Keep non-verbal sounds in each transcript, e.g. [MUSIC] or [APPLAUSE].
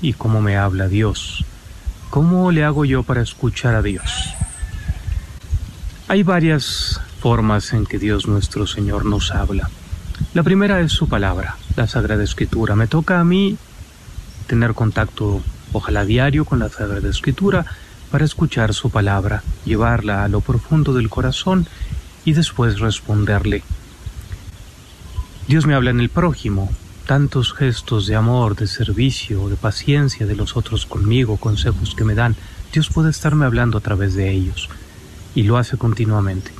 y cómo me habla Dios. ¿Cómo le hago yo para escuchar a Dios? Hay varias formas en que Dios nuestro Señor nos habla. La primera es su palabra, la Sagrada Escritura. Me toca a mí tener contacto, ojalá diario, con la Sagrada Escritura para escuchar su palabra, llevarla a lo profundo del corazón y después responderle. Dios me habla en el prójimo, tantos gestos de amor, de servicio, de paciencia de los otros conmigo, consejos que me dan. Dios puede estarme hablando a través de ellos y lo hace continuamente.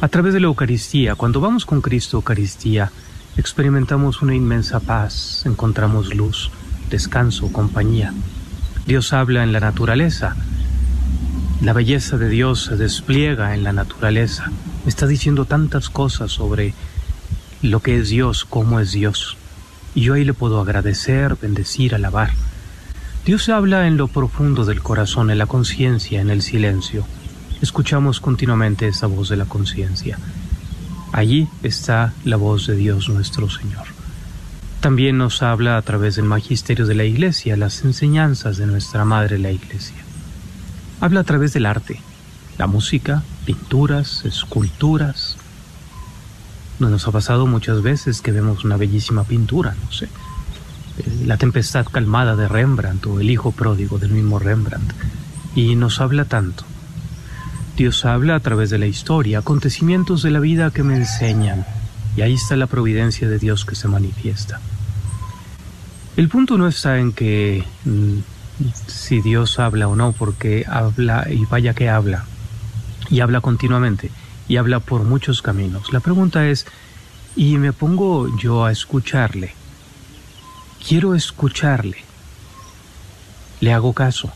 A través de la Eucaristía, cuando vamos con Cristo Eucaristía, experimentamos una inmensa paz, encontramos luz, descanso, compañía. Dios habla en la naturaleza. La belleza de Dios se despliega en la naturaleza. Está diciendo tantas cosas sobre lo que es Dios, cómo es Dios. Y yo ahí le puedo agradecer, bendecir, alabar. Dios habla en lo profundo del corazón, en la conciencia, en el silencio. Escuchamos continuamente esa voz de la conciencia. Allí está la voz de Dios nuestro Señor. También nos habla a través del magisterio de la Iglesia, las enseñanzas de nuestra Madre la Iglesia. Habla a través del arte, la música, pinturas, esculturas, nos ha pasado muchas veces que vemos una bellísima pintura, no sé. Eh, la tempestad calmada de Rembrandt o el hijo pródigo del mismo Rembrandt. Y nos habla tanto. Dios habla a través de la historia, acontecimientos de la vida que me enseñan. Y ahí está la providencia de Dios que se manifiesta. El punto no está en que mm, si Dios habla o no, porque habla y vaya que habla. Y habla continuamente y habla por muchos caminos. La pregunta es, ¿y me pongo yo a escucharle? Quiero escucharle. Le hago caso.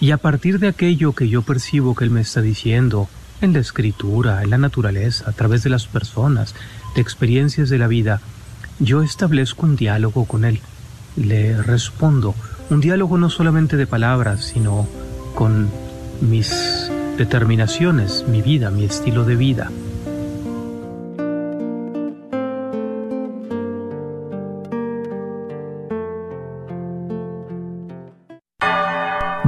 Y a partir de aquello que yo percibo que él me está diciendo, en la escritura, en la naturaleza, a través de las personas, de experiencias de la vida, yo establezco un diálogo con él. Le respondo, un diálogo no solamente de palabras, sino con mis determinaciones, mi vida, mi estilo de vida.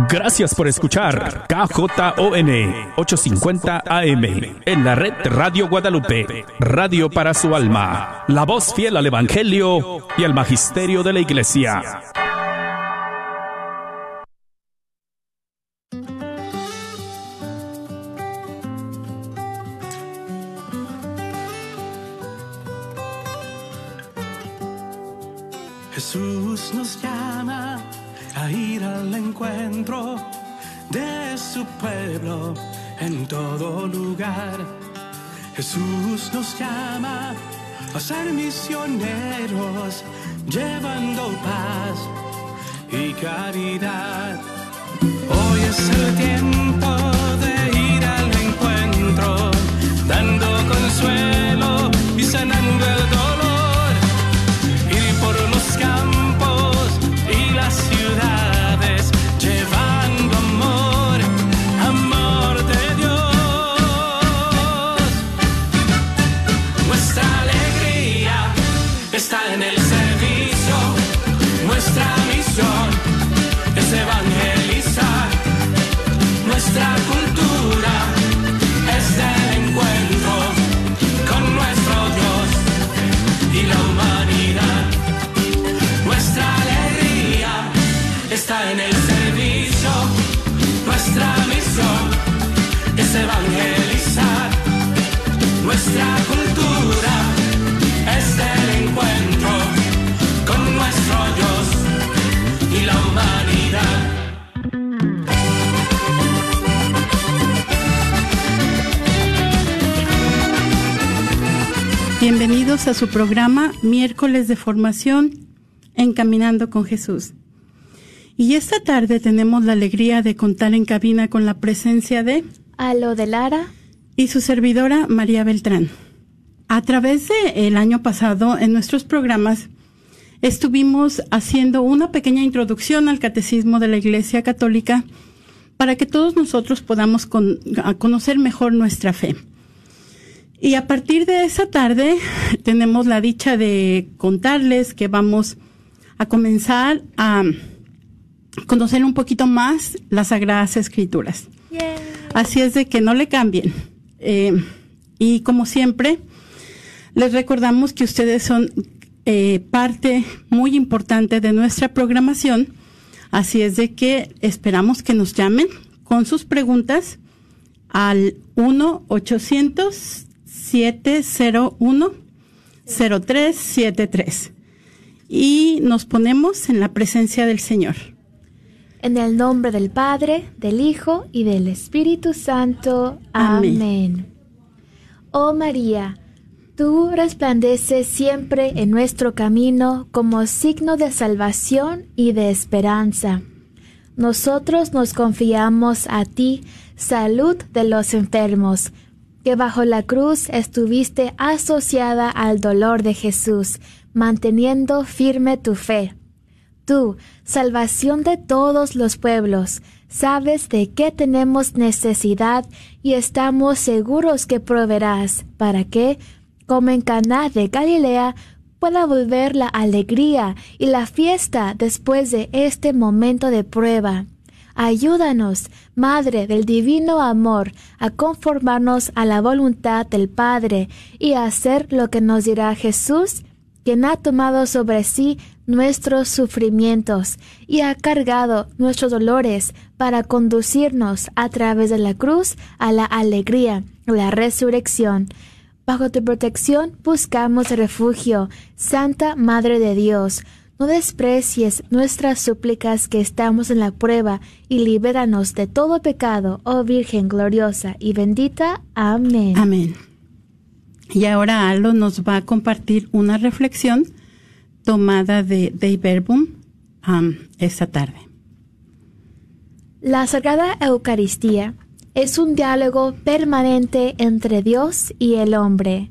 Gracias por escuchar KJON 850 AM en la red Radio Guadalupe, radio para su alma, la voz fiel al Evangelio y al Magisterio de la Iglesia. Jesús nos llama a ser misioneros, llevando paz y caridad. Hoy es el tiempo de ir al encuentro, dando consuelo y sanando el dolor. A su programa Miércoles de Formación Encaminando con Jesús. Y esta tarde tenemos la alegría de contar en cabina con la presencia de Alo de Lara y su servidora María Beltrán. A través de el año pasado en nuestros programas estuvimos haciendo una pequeña introducción al catecismo de la Iglesia Católica para que todos nosotros podamos conocer mejor nuestra fe. Y a partir de esa tarde tenemos la dicha de contarles que vamos a comenzar a conocer un poquito más las Sagradas Escrituras. Así es de que no le cambien. Eh, y como siempre, les recordamos que ustedes son eh, parte muy importante de nuestra programación. Así es de que esperamos que nos llamen con sus preguntas al 1-800-701-0373 y nos ponemos en la presencia del Señor. En el nombre del Padre, del Hijo y del Espíritu Santo. Amén. Oh María, tú resplandeces siempre en nuestro camino como signo de salvación y de esperanza. Nosotros nos confiamos a ti, salud de los enfermos, que bajo la cruz estuviste asociada al dolor de Jesús, manteniendo firme tu fe. Tú, salvación de todos los pueblos, sabes de qué tenemos necesidad y estamos seguros que proveerás, para que, como en Caná de Galilea, pueda volver la alegría y la fiesta después de este momento de prueba. Ayúdanos, Madre del Divino Amor, a conformarnos a la voluntad del Padre y a hacer lo que nos dirá Jesús, quien ha tomado sobre sí nuestros sufrimientos y ha cargado nuestros dolores para conducirnos a través de la cruz a la alegría, la resurrección. Bajo tu protección buscamos refugio, Santa Madre de Dios. No desprecies nuestras súplicas que estamos en la prueba y libéranos de todo pecado, oh Virgen gloriosa y bendita. Amén. Amén. Y ahora Aldo nos va a compartir una reflexión tomada de Dei Verbum um, esta tarde. La Sagrada Eucaristía es un diálogo permanente entre Dios y el hombre,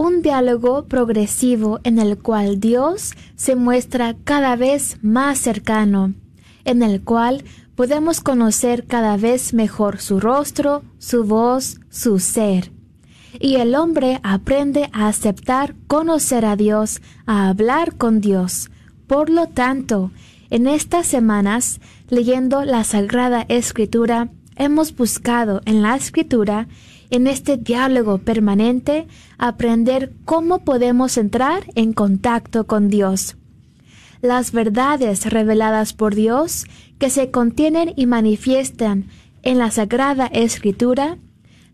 un diálogo progresivo en el cual Dios se muestra cada vez más cercano, en el cual podemos conocer cada vez mejor su rostro, su voz, su ser. Y el hombre aprende a aceptar conocer a Dios, a hablar con Dios. Por lo tanto, en estas semanas, leyendo la Sagrada Escritura, hemos buscado en la escritura, en este diálogo permanente, aprender cómo podemos entrar en contacto con Dios. Las verdades reveladas por Dios que se contienen y manifiestan en la Sagrada Escritura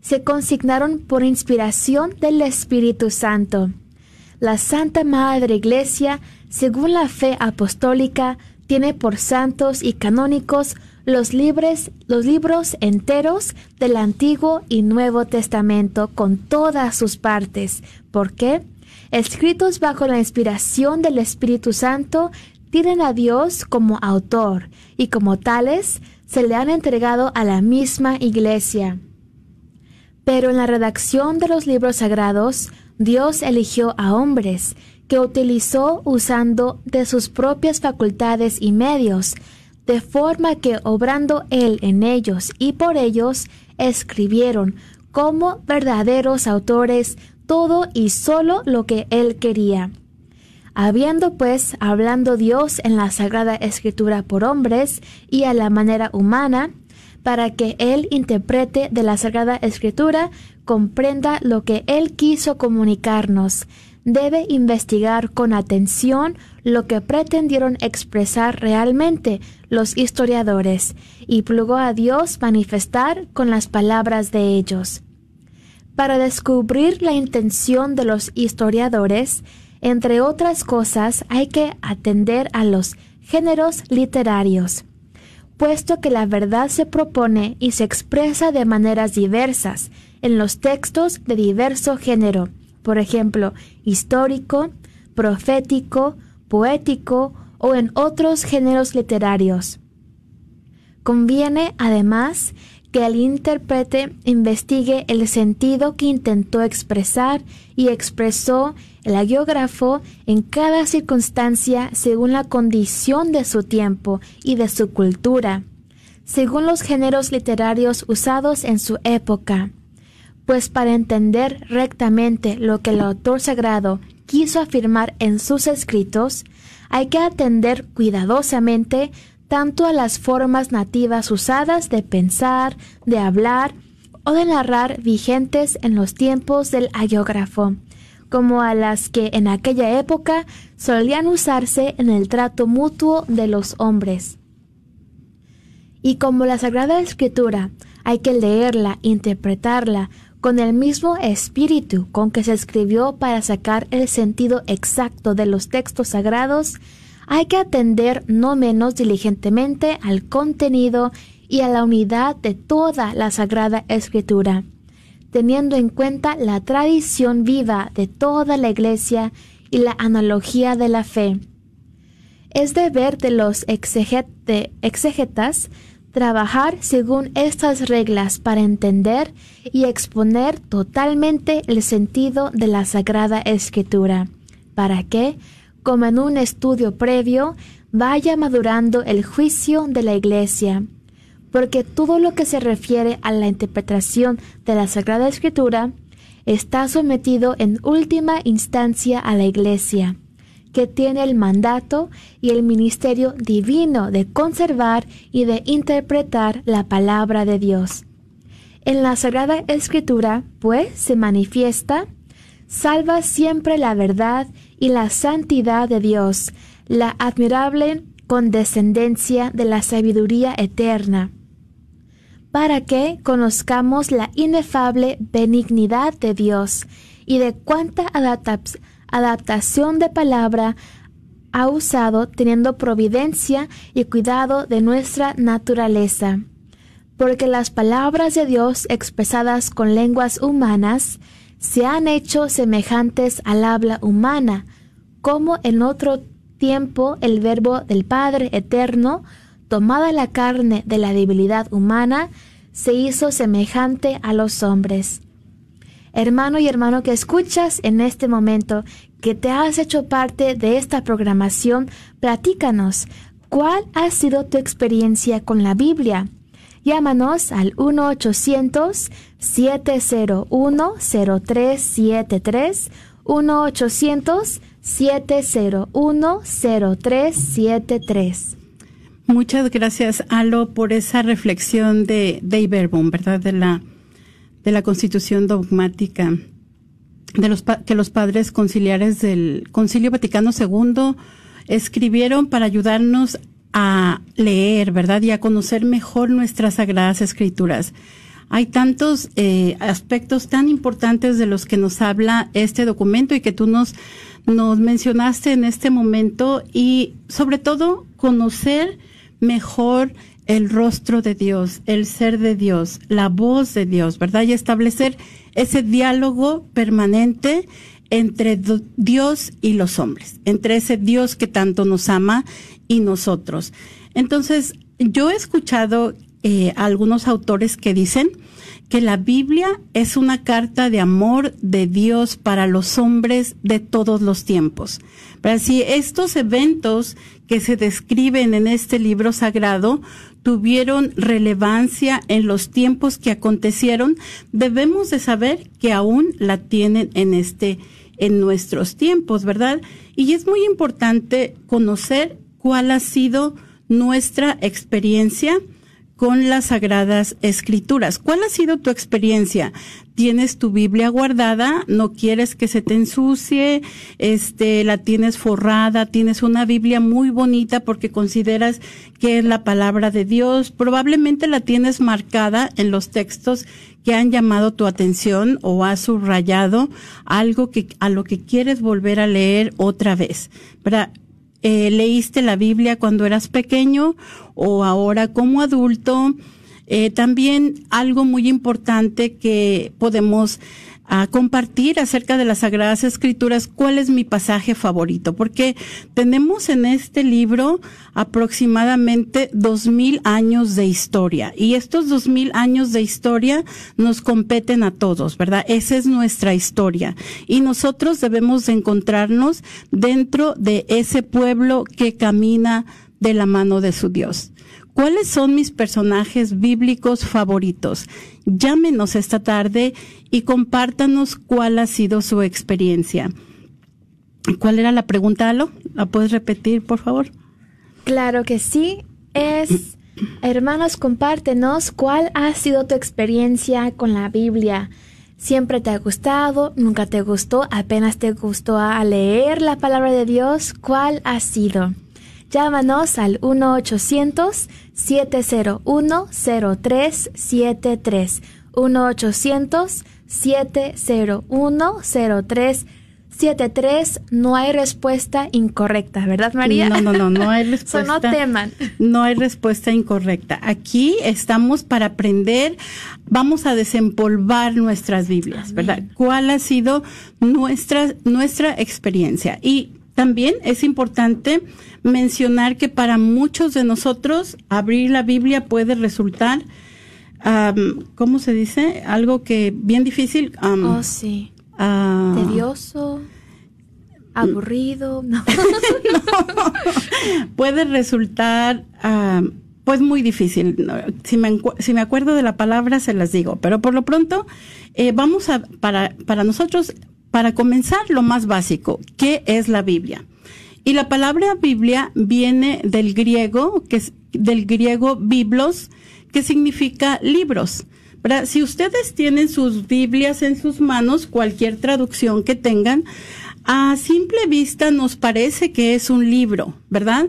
se consignaron por inspiración del Espíritu Santo. La Santa Madre Iglesia, según la fe apostólica, tiene por santos y canónicos los, libres, los libros enteros del Antiguo y Nuevo Testamento con todas sus partes. ¿Por qué? Escritos bajo la inspiración del Espíritu Santo, tienen a Dios como autor y como tales se le han entregado a la misma Iglesia. Pero en la redacción de los libros sagrados, Dios eligió a hombres que utilizó usando de sus propias facultades y medios, de forma que obrando él en ellos y por ellos, escribieron como verdaderos autores todo y solo lo que él quería. Habiendo pues hablando Dios en la Sagrada Escritura por hombres y a la manera humana, para que Él interprete de la Sagrada Escritura, comprenda lo que Él quiso comunicarnos, debe investigar con atención lo que pretendieron expresar realmente los historiadores y plugó a Dios manifestar con las palabras de ellos. Para descubrir la intención de los historiadores, entre otras cosas, hay que atender a los géneros literarios, puesto que la verdad se propone y se expresa de maneras diversas en los textos de diverso género, por ejemplo, histórico, profético, poético o en otros géneros literarios. Conviene, además, que el intérprete investigue el sentido que intentó expresar y expresó el agiógrafo en cada circunstancia según la condición de su tiempo y de su cultura, según los géneros literarios usados en su época pues para entender rectamente lo que el autor sagrado quiso afirmar en sus escritos, hay que atender cuidadosamente tanto a las formas nativas usadas de pensar, de hablar o de narrar vigentes en los tiempos del agiógrafo, como a las que en aquella época solían usarse en el trato mutuo de los hombres. Y como la Sagrada Escritura hay que leerla, interpretarla, con el mismo espíritu con que se escribió para sacar el sentido exacto de los textos sagrados, hay que atender no menos diligentemente al contenido y a la unidad de toda la Sagrada Escritura, teniendo en cuenta la tradición viva de toda la Iglesia y la analogía de la fe. Es deber de los exegetas trabajar según estas reglas para entender y exponer totalmente el sentido de la Sagrada Escritura, para que, como en un estudio previo, vaya madurando el juicio de la Iglesia, porque todo lo que se refiere a la interpretación de la Sagrada Escritura está sometido en última instancia a la Iglesia que tiene el mandato y el ministerio divino de conservar y de interpretar la palabra de Dios. En la Sagrada Escritura, pues, se manifiesta, salva siempre la verdad y la santidad de Dios, la admirable condescendencia de la sabiduría eterna, para que conozcamos la inefable benignidad de Dios y de cuánta adaptación adaptación de palabra ha usado teniendo providencia y cuidado de nuestra naturaleza. Porque las palabras de Dios expresadas con lenguas humanas se han hecho semejantes al habla humana, como en otro tiempo el verbo del Padre eterno, tomada la carne de la debilidad humana, se hizo semejante a los hombres hermano y hermano que escuchas en este momento, que te has hecho parte de esta programación, platícanos cuál ha sido tu experiencia con la Biblia. Llámanos al 1-800-701-0373, 1-800-701-0373. Muchas gracias, Alo, por esa reflexión de Dave ¿verdad? De la de la Constitución dogmática de los que los padres conciliares del Concilio Vaticano II escribieron para ayudarnos a leer, ¿verdad? Y a conocer mejor nuestras sagradas escrituras. Hay tantos eh, aspectos tan importantes de los que nos habla este documento y que tú nos, nos mencionaste en este momento y sobre todo conocer mejor el rostro de Dios, el ser de Dios, la voz de Dios, ¿verdad? Y establecer ese diálogo permanente entre Dios y los hombres, entre ese Dios que tanto nos ama y nosotros. Entonces, yo he escuchado eh, algunos autores que dicen que la Biblia es una carta de amor de Dios para los hombres de todos los tiempos. Pero si estos eventos que se describen en este libro sagrado tuvieron relevancia en los tiempos que acontecieron, debemos de saber que aún la tienen en este en nuestros tiempos, ¿verdad? Y es muy importante conocer cuál ha sido nuestra experiencia con las sagradas escrituras. ¿Cuál ha sido tu experiencia? ¿Tienes tu Biblia guardada? ¿No quieres que se te ensucie? Este, la tienes forrada, tienes una Biblia muy bonita porque consideras que es la palabra de Dios. Probablemente la tienes marcada en los textos que han llamado tu atención o has subrayado algo que a lo que quieres volver a leer otra vez. Eh, leíste la Biblia cuando eras pequeño o ahora como adulto. Eh, también algo muy importante que podemos a compartir acerca de las Sagradas Escrituras cuál es mi pasaje favorito, porque tenemos en este libro aproximadamente dos mil años de historia y estos dos mil años de historia nos competen a todos, ¿verdad? Esa es nuestra historia y nosotros debemos de encontrarnos dentro de ese pueblo que camina de la mano de su Dios. ¿Cuáles son mis personajes bíblicos favoritos? Llámenos esta tarde y compártanos cuál ha sido su experiencia. ¿Cuál era la pregunta, Alo? ¿La puedes repetir, por favor? Claro que sí. es, hermanos, compártenos cuál ha sido tu experiencia con la Biblia. ¿Siempre te ha gustado? ¿Nunca te gustó? ¿Apenas te gustó a leer la palabra de Dios? ¿Cuál ha sido? Llámanos al 1-800-701-0373. 1-800-701-0373. No hay respuesta incorrecta, ¿verdad, María? No, no, no, no hay [LAUGHS] respuesta. no teman. No hay respuesta incorrecta. Aquí estamos para aprender, vamos a desempolvar nuestras Biblias, ¿verdad? ¿Cuál ha sido nuestra, nuestra experiencia? Y también es importante mencionar que para muchos de nosotros abrir la Biblia puede resultar, ¿cómo se dice? Algo que bien difícil. oh, sí. Uh, Tedioso. Aburrido. No. [LAUGHS] Puede resultar, pues, muy difícil. Si me, si me acuerdo de la palabra, se las digo. Pero por lo pronto, eh, vamos a, para, para nosotros, para comenzar, lo más básico. ¿Qué es la Biblia? Y la palabra Biblia viene del griego, que es del griego biblos, que significa libros. Si ustedes tienen sus Biblias en sus manos, cualquier traducción que tengan, a simple vista nos parece que es un libro, ¿verdad?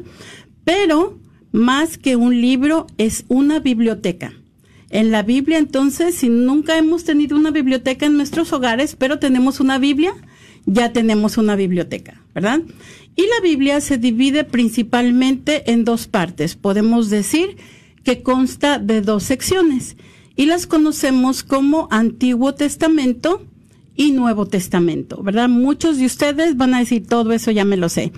Pero más que un libro es una biblioteca. En la Biblia, entonces, si nunca hemos tenido una biblioteca en nuestros hogares, pero tenemos una Biblia, ya tenemos una biblioteca, ¿verdad? Y la Biblia se divide principalmente en dos partes. Podemos decir que consta de dos secciones y las conocemos como Antiguo Testamento y Nuevo Testamento, ¿verdad? Muchos de ustedes van a decir todo eso ya me lo sé,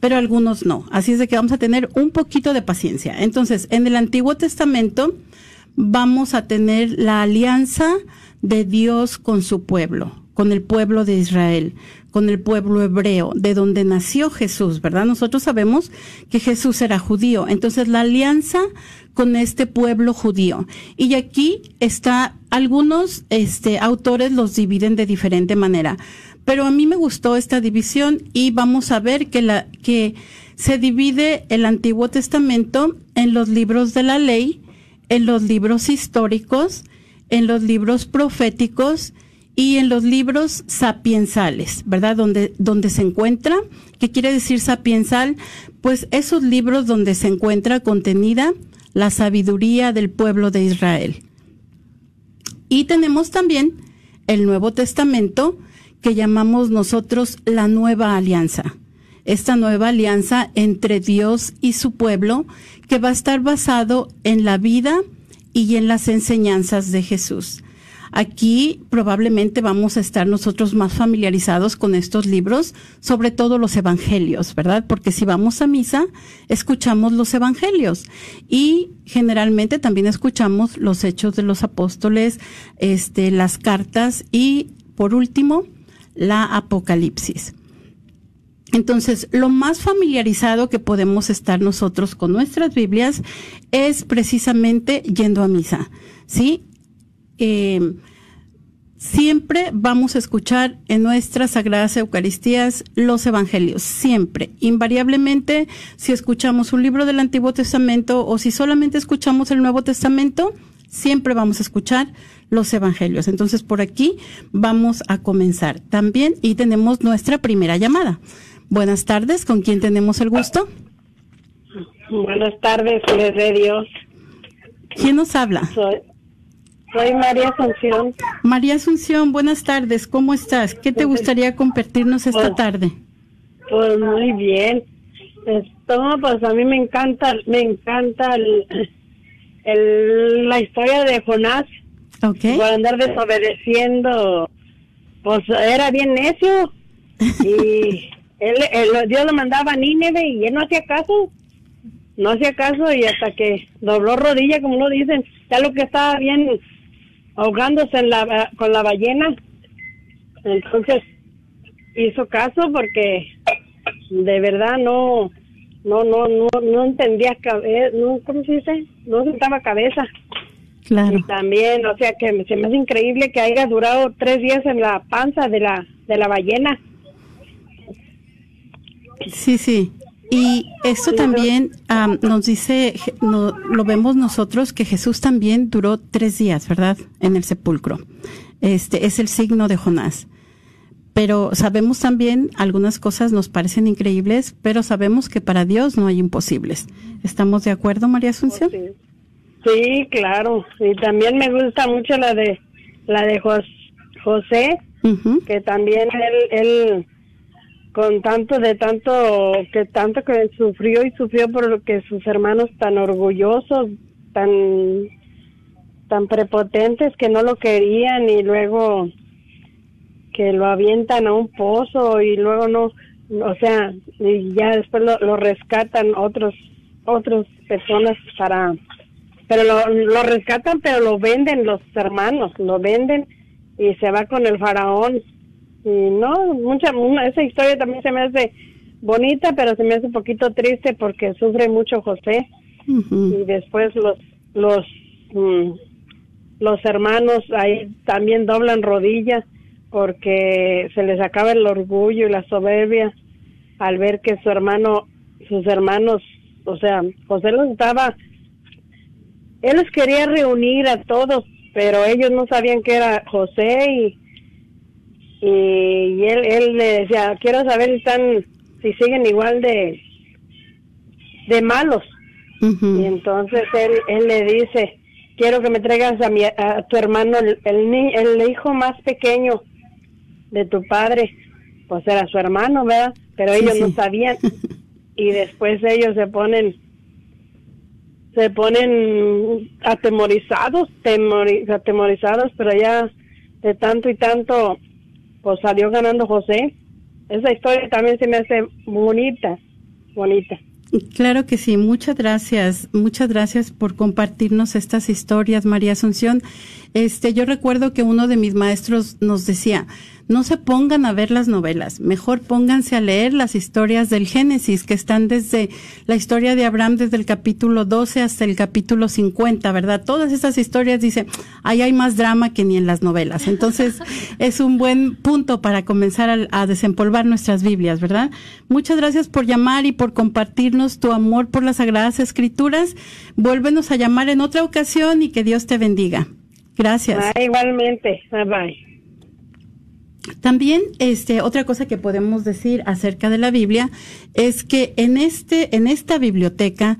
pero algunos no. Así es de que vamos a tener un poquito de paciencia. Entonces, en el Antiguo Testamento vamos a tener la alianza de Dios con su pueblo, con el pueblo de Israel con el pueblo hebreo, de donde nació Jesús, ¿verdad? Nosotros sabemos que Jesús era judío, entonces la alianza con este pueblo judío. Y aquí está, algunos este, autores los dividen de diferente manera, pero a mí me gustó esta división y vamos a ver que, la, que se divide el Antiguo Testamento en los libros de la ley, en los libros históricos, en los libros proféticos, y en los libros sapiensales, ¿verdad? Donde, donde se encuentra, ¿qué quiere decir sapiensal? Pues esos libros donde se encuentra contenida la sabiduría del pueblo de Israel. Y tenemos también el Nuevo Testamento, que llamamos nosotros la nueva alianza. Esta nueva alianza entre Dios y su pueblo, que va a estar basado en la vida y en las enseñanzas de Jesús. Aquí probablemente vamos a estar nosotros más familiarizados con estos libros, sobre todo los evangelios, ¿verdad? Porque si vamos a misa, escuchamos los evangelios y generalmente también escuchamos los hechos de los apóstoles, este, las cartas y por último, la Apocalipsis. Entonces, lo más familiarizado que podemos estar nosotros con nuestras Biblias es precisamente yendo a misa, ¿sí? Eh, siempre vamos a escuchar en nuestras sagradas Eucaristías los Evangelios, siempre, invariablemente, si escuchamos un libro del Antiguo Testamento o si solamente escuchamos el Nuevo Testamento, siempre vamos a escuchar los Evangelios. Entonces, por aquí vamos a comenzar también y tenemos nuestra primera llamada. Buenas tardes, ¿con quién tenemos el gusto? Buenas tardes, de Dios. ¿Quién nos habla? Soy, soy María Asunción. María Asunción, buenas tardes. ¿Cómo estás? ¿Qué te gustaría compartirnos esta Pues- tarde? Pues muy bien. Esto, pues a mí me encanta, me encanta el, el- la historia de Jonás Ok. por andar desobedeciendo. Pues era bien necio y [LAUGHS] él, él- Dios lo mandaba a Nínive y él no hacía caso. No hacía caso y hasta que dobló rodilla, como lo dicen, ya lo que estaba bien ahogándose en la, con la ballena. Entonces hizo caso porque de verdad no no no no no entendía no cómo se dice no sentaba cabeza Claro. y también o sea que se me hace increíble que haya durado tres días en la panza de la de la ballena Sí, sí. Y esto también am, nos dice, no- lo vemos nosotros, que Jesús también duró tres días, ¿verdad? En el sepulcro. Este es el signo de Jonás. Pero sabemos también, algunas cosas nos parecen increíbles, pero sabemos que para Dios no hay imposibles. ¿Estamos de acuerdo, María Asunción? Sí. Claro. Y también me gusta mucho la de la de Jos- José, que también él, él con tanto de tanto que tanto que sufrió y sufrió porque sus hermanos tan orgullosos, tan tan prepotentes que no lo querían y luego que lo avientan a un pozo y luego no, o sea, y ya después lo, lo rescatan otros otras personas para pero lo, lo rescatan pero lo venden los hermanos lo venden y se va con el faraón y no mucha una- esa historia también se me hace bonita pero se me hace un poquito triste porque sufre mucho José y después los los mm, los hermanos ahí también doblan rodillas porque se les acaba el orgullo y la soberbia al ver que su hermano sus hermanos o sea José los estaba él los quería reunir a todos pero ellos no sabían que era José y y, él él le decía quiero saber si están si siguen igual de de malos y entonces él, él le dice, quiero que me traigas a, mi, a tu hermano, el, el, el hijo más pequeño de tu padre. Pues era su hermano, ¿verdad? Pero Sí, ellos sí. no sabían. [LAUGHS] Y después ellos se ponen, se ponen atemorizados, temori- atemorizados, pero ya de tanto y tanto, pues salió ganando José. Esa historia también se me hace bonita, bonita. Claro que sí, muchas gracias, muchas gracias por compartirnos estas historias, María Asunción. Este, yo recuerdo que uno de mis maestros nos decía, no se pongan a ver las novelas, mejor pónganse a leer las historias del Génesis, que están desde la historia de Abraham desde el capítulo 12 hasta el capítulo 50, ¿verdad? Todas esas historias dicen, ahí hay más drama que ni en las novelas. Entonces, [LAUGHS] es un buen punto para comenzar a, a desempolvar nuestras Biblias, ¿verdad? Muchas gracias por llamar y por compartirnos tu amor por las Sagradas Escrituras. Vuélvenos a llamar en otra ocasión y que Dios te bendiga. Gracias. Ah, igualmente, bye bye. También, este, otra cosa que podemos decir acerca de la Biblia es que en este, en esta biblioteca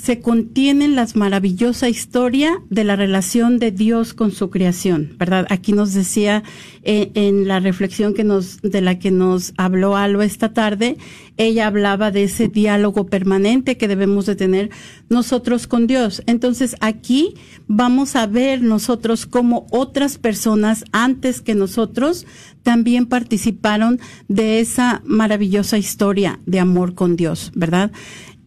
se contienen las maravillosa historia de la relación de Dios con su creación, ¿verdad? Aquí nos decía eh, en la reflexión que nos, de la que nos habló Alba esta tarde, ella hablaba de ese diálogo permanente que debemos de tener nosotros con Dios. Entonces aquí vamos a ver nosotros cómo otras personas antes que nosotros también participaron de esa maravillosa historia de amor con Dios, ¿verdad?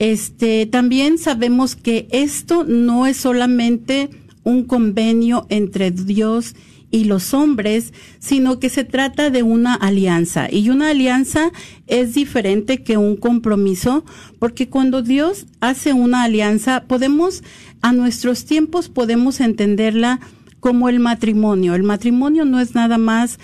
Este, también sabemos que esto no es solamente un convenio entre Dios y los hombres, sino que se trata de una alianza. Y una alianza es diferente que un compromiso, porque cuando Dios hace una alianza, podemos, a nuestros tiempos, podemos entenderla como el matrimonio. El matrimonio no es nada más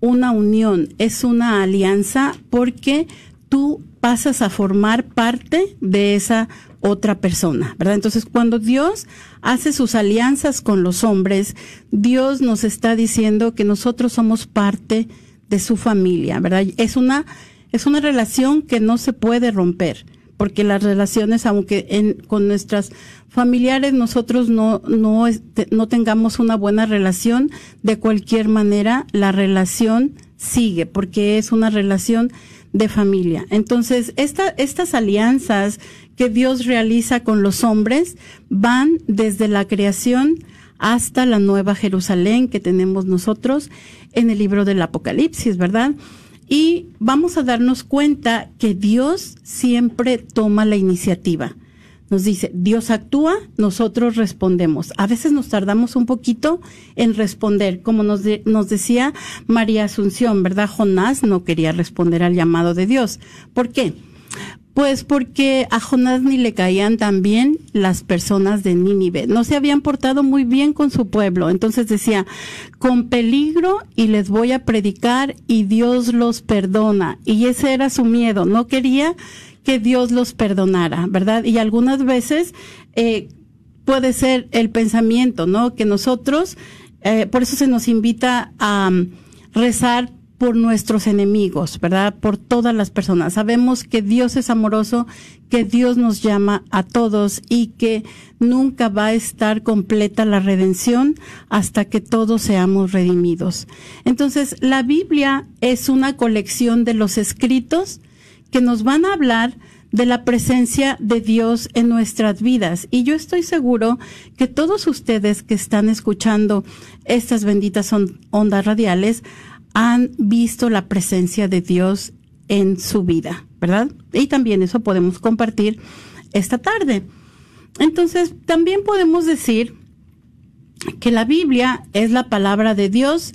una unión, es una alianza porque tú pasas a formar parte de esa otra persona, ¿verdad? Entonces, cuando Dios hace sus alianzas con los hombres, Dios nos está diciendo que nosotros somos parte de su familia, ¿verdad? Es una es una relación que no se puede romper, porque las relaciones, aunque en, con nuestras familiares nosotros no no no tengamos una buena relación, de cualquier manera la relación sigue, porque es una relación de familia. Entonces, esta, estas alianzas que Dios realiza con los hombres van desde la creación hasta la nueva Jerusalén que tenemos nosotros en el libro del Apocalipsis, ¿verdad? Y vamos a darnos cuenta que Dios siempre toma la iniciativa. Nos dice, Dios actúa, nosotros respondemos. A veces nos tardamos un poquito en responder, como nos, nos decía María Asunción, ¿verdad? Jonás no quería responder al llamado de Dios. ¿Por qué? Pues porque a Jonás ni le caían tan bien las personas de Nínive. No se habían portado muy bien con su pueblo. Entonces decía, con peligro y les voy a predicar y Dios los perdona. Y ese era su miedo. No quería que Dios los perdonara, ¿verdad? Y algunas veces eh, puede ser el pensamiento, ¿no? Que nosotros, eh, por eso se nos invita a um, rezar por nuestros enemigos, ¿verdad? Por todas las personas. Sabemos que Dios es amoroso, que Dios nos llama a todos y que nunca va a estar completa la redención hasta que todos seamos redimidos. Entonces, la Biblia es una colección de los escritos que nos van a hablar de la presencia de Dios en nuestras vidas. Y yo estoy seguro que todos ustedes que están escuchando estas benditas ondas radiales han visto la presencia de Dios en su vida, ¿verdad? Y también eso podemos compartir esta tarde. Entonces, también podemos decir que la Biblia es la palabra de Dios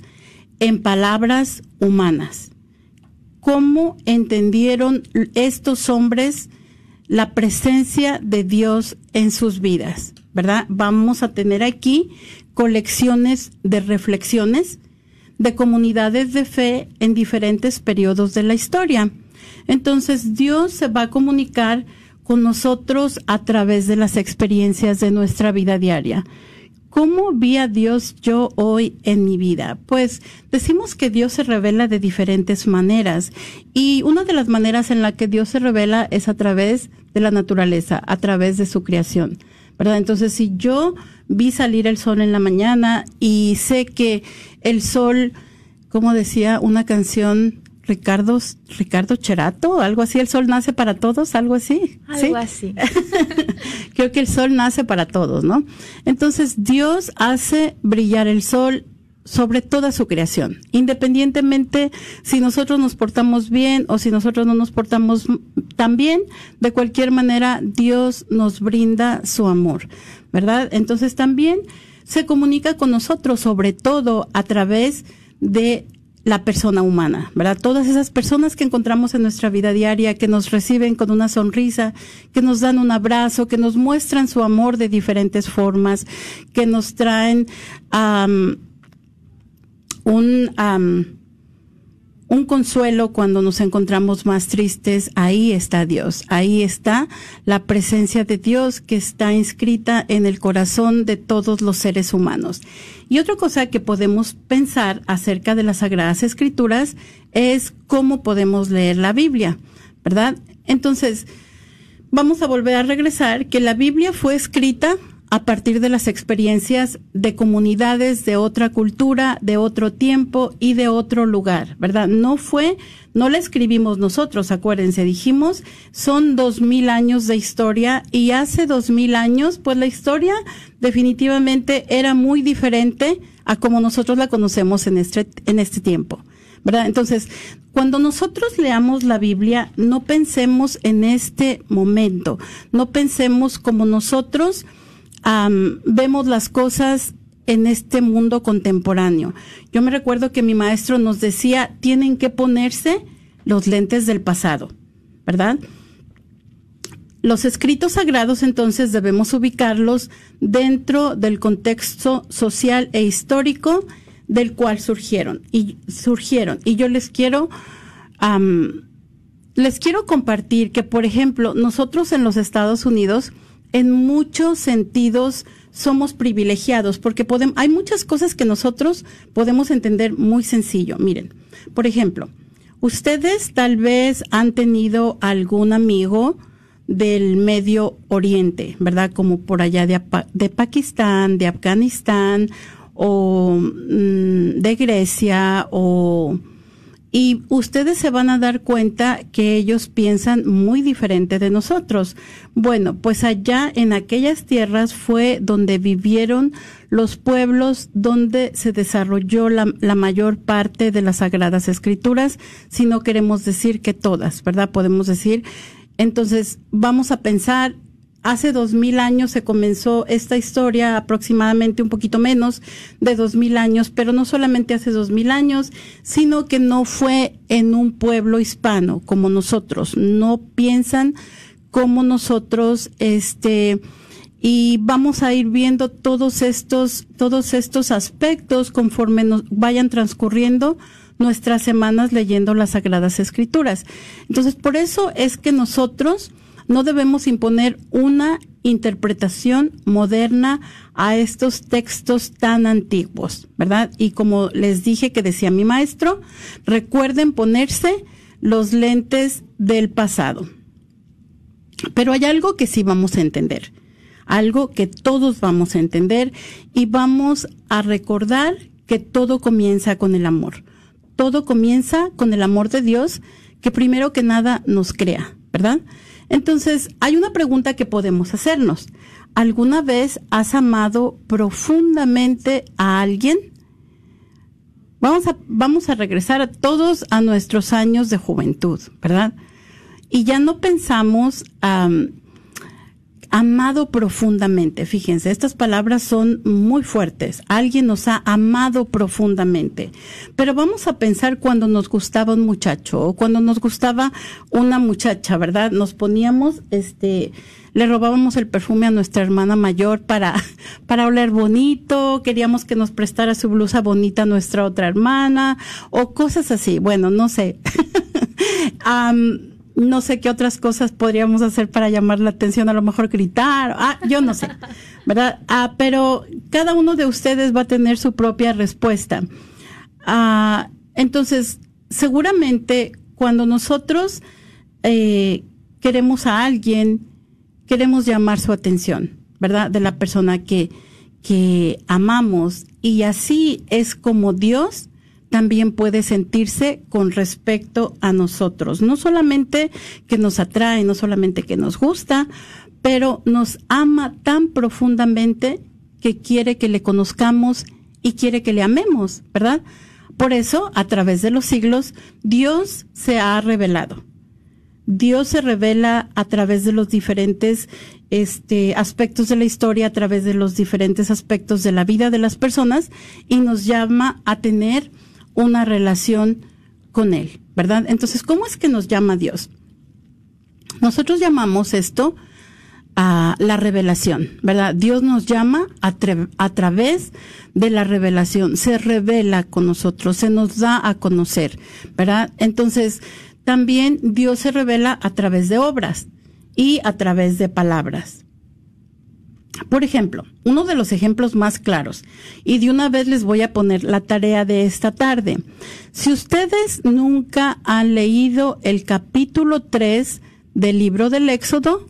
en palabras humanas. ¿Cómo entendieron estos hombres la presencia de Dios en sus vidas? ¿Verdad? Vamos a tener aquí colecciones de reflexiones de comunidades de fe en diferentes periodos de la historia. Entonces Dios se va a comunicar con nosotros a través de las experiencias de nuestra vida diaria. ¿Cómo vi a Dios yo hoy en mi vida? Pues decimos que Dios se revela de diferentes maneras y una de las maneras en la que Dios se revela es a través de la naturaleza, a través de su creación. Entonces, si yo vi salir el sol en la mañana y sé que el sol, como decía una canción, Ricardo, Ricardo Cherato, algo así, el sol nace para todos, algo así. Algo así. [LAUGHS] Creo que el sol nace para todos, ¿no? Entonces, Dios hace brillar el sol sobre toda su creación, independientemente si nosotros nos portamos bien o si nosotros no nos portamos tan bien, de cualquier manera Dios nos brinda su amor, ¿verdad? Entonces también se comunica con nosotros, sobre todo a través de la persona humana, ¿verdad? Todas esas personas que encontramos en nuestra vida diaria, que nos reciben con una sonrisa, que nos dan un abrazo, que nos muestran su amor de diferentes formas, que nos traen un, un consuelo cuando nos encontramos más tristes, ahí está Dios, ahí está la presencia de Dios que está inscrita en el corazón de todos los seres humanos. Y otra cosa que podemos pensar acerca de las Sagradas Escrituras es cómo podemos leer la Biblia, ¿verdad? Entonces, vamos a volver a regresar que la Biblia fue escrita a partir de las experiencias de comunidades de otra cultura, de otro tiempo y de otro lugar, ¿verdad? No fue, no la escribimos nosotros, acuérdense, dijimos, son dos mil años de historia y hace dos mil años, pues la historia definitivamente era muy diferente a como nosotros la conocemos en este, en este tiempo. ¿verdad? Entonces, cuando nosotros leamos la Biblia, no pensemos en este momento, no pensemos como nosotros vemos las cosas en este mundo contemporáneo. Yo me recuerdo que mi maestro nos decía, tienen que ponerse los lentes del pasado, ¿verdad? Los escritos sagrados entonces debemos ubicarlos dentro del contexto social e histórico del cual surgieron y surgieron. Y yo les quiero les quiero compartir que, por ejemplo, nosotros en los Estados Unidos en muchos sentidos somos privilegiados porque podemos, hay muchas cosas que nosotros podemos entender muy sencillo. Miren, por ejemplo, ustedes tal vez han tenido algún amigo del Medio Oriente, ¿verdad? Como por allá de, Pakistán, de Afganistán o mm, de Grecia o y ustedes se van a dar cuenta que ellos piensan muy diferente de nosotros. Bueno, pues allá en aquellas tierras fue donde vivieron los pueblos donde se desarrolló la, la, mayor parte de las sagradas escrituras, si no queremos decir que todas, ¿verdad? Podemos decir. Entonces, vamos a pensar hace dos mil años se comenzó esta historia, aproximadamente un poquito menos de dos mil años, pero no solamente hace dos mil años, sino que no fue en un pueblo hispano como nosotros. No piensan como nosotros, este, y vamos a ir viendo todos estos, todos estos aspectos conforme nos vayan transcurriendo nuestras semanas leyendo las Sagradas Escrituras. Entonces, por eso es que nosotros no debemos imponer una interpretación moderna a estos textos tan antiguos, ¿verdad? Y como les dije que decía mi maestro, recuerden ponerse los lentes del pasado. Pero hay algo que sí vamos a entender, algo que todos vamos a entender y vamos a recordar que todo comienza con el amor. Todo comienza con el amor de Dios que primero que nada nos crea, ¿verdad? Entonces, hay una pregunta que podemos hacernos. ¿Alguna vez has amado profundamente a alguien? Vamos a, vamos a regresar a todos a nuestros años de juventud, ¿verdad? Y ya no pensamos, amado profundamente. Fíjense, estas palabras son muy fuertes. Alguien nos ha amado profundamente. Pero vamos a pensar cuando nos gustaba un muchacho o cuando nos gustaba una muchacha, ¿verdad? Nos poníamos, este, le robábamos el perfume a nuestra hermana mayor para, [LAUGHS] para oler bonito, queríamos que nos prestara su blusa bonita a nuestra otra hermana, o cosas así. Bueno, no sé. [LAUGHS] no sé qué otras cosas podríamos hacer para llamar la atención, a lo mejor gritar, ah, yo no sé, ¿verdad? Ah, pero cada uno de ustedes va a tener su propia respuesta. Ah, entonces, seguramente cuando nosotros eh, queremos a alguien, queremos llamar su atención, ¿verdad? De la persona que, que amamos y así es como Dios también puede sentirse con respecto a nosotros. No solamente que nos atrae, no solamente que nos gusta, pero nos ama tan profundamente que quiere que le conozcamos y quiere que le amemos, ¿verdad? Por eso, a través de los siglos, Dios se ha revelado. Dios se revela a través de los diferentes este, aspectos de la historia, a través de los diferentes aspectos de la vida de las personas y nos llama a tener una relación con Él, ¿verdad? Entonces, ¿cómo es que nos llama Dios? Nosotros llamamos esto a la revelación, ¿verdad? Dios nos llama a, través de la revelación, se revela con nosotros, se nos da a conocer, ¿verdad? Entonces, también Dios se revela a través de obras y a través de palabras. Por ejemplo, uno de los ejemplos más claros, y de una vez les voy a poner la tarea de esta tarde. Si ustedes nunca han leído el capítulo 3 del libro del Éxodo,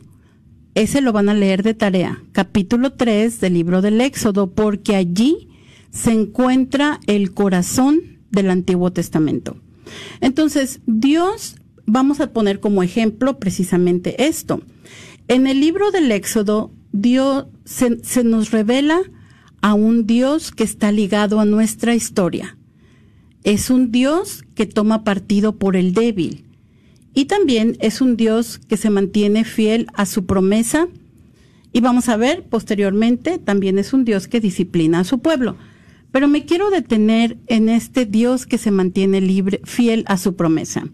ese lo van a leer de tarea. Capítulo 3 del libro del Éxodo, porque allí se encuentra el corazón del Antiguo Testamento. Entonces, Dios, vamos a poner como ejemplo precisamente esto. En el libro del Éxodo, Dios se, se nos revela a un Dios que está ligado a nuestra historia. Es un Dios que toma partido por el débil. Y también es un Dios que se mantiene fiel a su promesa. Y vamos a ver posteriormente, también es un Dios que disciplina a su pueblo. Pero me quiero detener en este Dios que se mantiene libre, fiel a su promesa.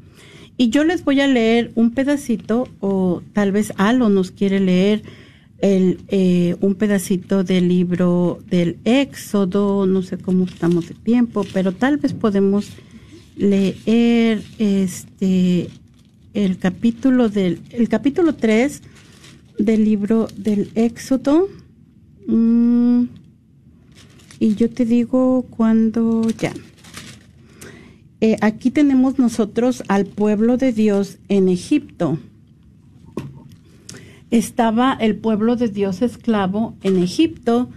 Y yo les voy a leer un pedacito, o tal vez Alo nos quiere leer el, eh, un pedacito del libro del Éxodo, no sé cómo estamos de tiempo, pero tal vez podemos leer este el capítulo del el capítulo 3 del libro del Éxodo. Mm, y yo te digo cuando ya. Eh, aquí tenemos nosotros al pueblo de Dios en Egipto estaba el pueblo de Dios esclavo en Egipto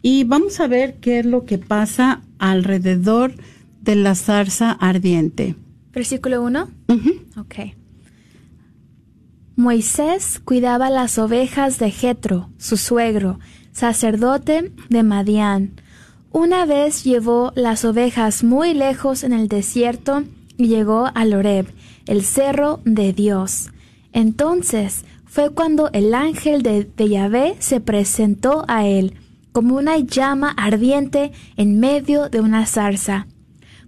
y vamos a ver qué es lo que pasa alrededor de la zarza ardiente. Versículo 1. Ok. Moisés cuidaba las ovejas de Jetro, su suegro, sacerdote de Madián. Una vez llevó las ovejas muy lejos en el desierto y llegó a Loreb, el cerro de Dios. Entonces fue cuando el ángel de, Yahvé se presentó a él como una llama ardiente en medio de una zarza.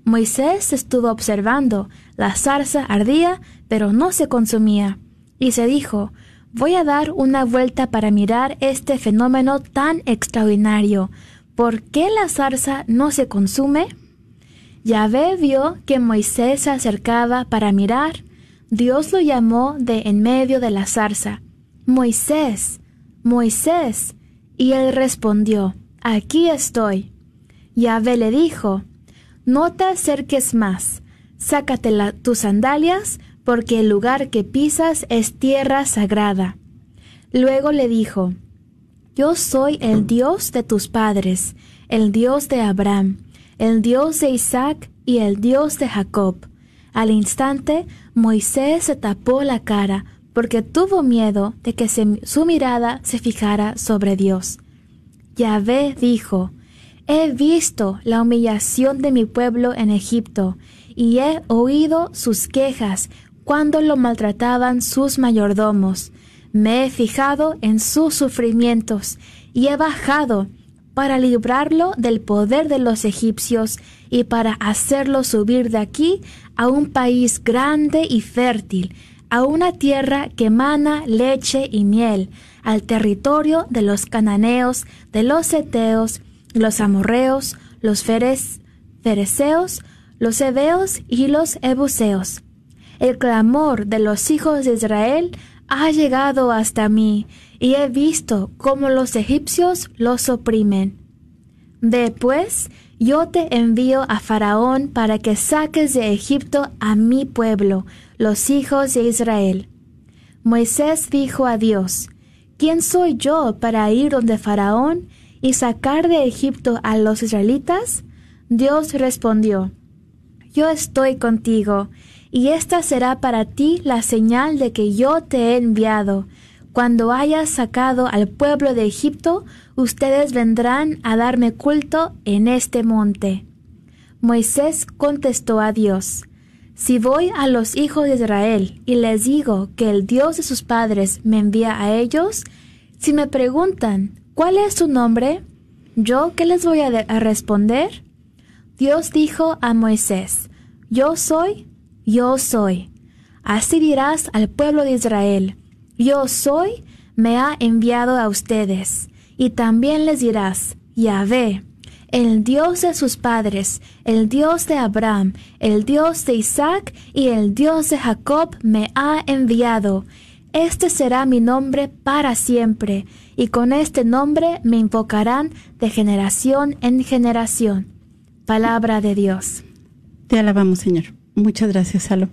Moisés estuvo observando, la zarza ardía, pero no se consumía, y se dijo, voy a dar una vuelta para mirar este fenómeno tan extraordinario. ¿Por qué la zarza no se consume? Yahvé vio que Moisés se acercaba para mirar. Dios lo llamó de en medio de la zarza. Moisés, Moisés. Y él respondió, Aquí estoy. Yahvé le dijo, No te acerques más, sácate tus sandalias, porque el lugar que pisas es tierra sagrada. Luego le dijo, Yo soy el Dios de tus padres, el Dios de Abraham, el Dios de Isaac y el Dios de Jacob. Al instante Moisés se tapó la cara porque tuvo miedo de que su mirada se fijara sobre Dios. Yahvé dijo, He visto la humillación de mi pueblo en Egipto, y he oído sus quejas cuando lo maltrataban sus mayordomos. Me he fijado en sus sufrimientos, y he bajado para librarlo del poder de los egipcios y para hacerlo subir de aquí a un país grande y fértil, a una tierra que emana leche y miel, al territorio de los cananeos, de los eteos, los amorreos, los feres, fereceos, los heveos y los ebuseos. El clamor de los hijos de Israel ha llegado hasta mí, y he visto cómo los egipcios los oprimen. Ve pues, yo te envío a Faraón para que saques de Egipto a mi pueblo, los hijos de Israel. Moisés dijo a Dios, ¿quién soy yo para ir donde Faraón y sacar de Egipto a los israelitas? Dios respondió, Yo estoy contigo, y esta será para ti la señal de que yo te he enviado. Cuando hayas sacado al pueblo de Egipto, ustedes vendrán a darme culto en este monte. Moisés contestó a Dios, si voy a los hijos de Israel y les digo que el Dios de sus padres me envía a ellos, si me preguntan, ¿cuál es su nombre? ¿Yo qué les voy a, responder? Dios dijo a Moisés, Yo soy, yo soy. Así dirás al pueblo de Israel, Yo soy, me ha enviado a ustedes. Y también les dirás, Yahvé, el Dios de sus padres, el Dios de Abraham, el Dios de Isaac y el Dios de Jacob me ha enviado. Este será mi nombre para siempre, y con este nombre me invocarán de generación en generación. Palabra de Dios. Te alabamos, Señor. Muchas gracias, Salo.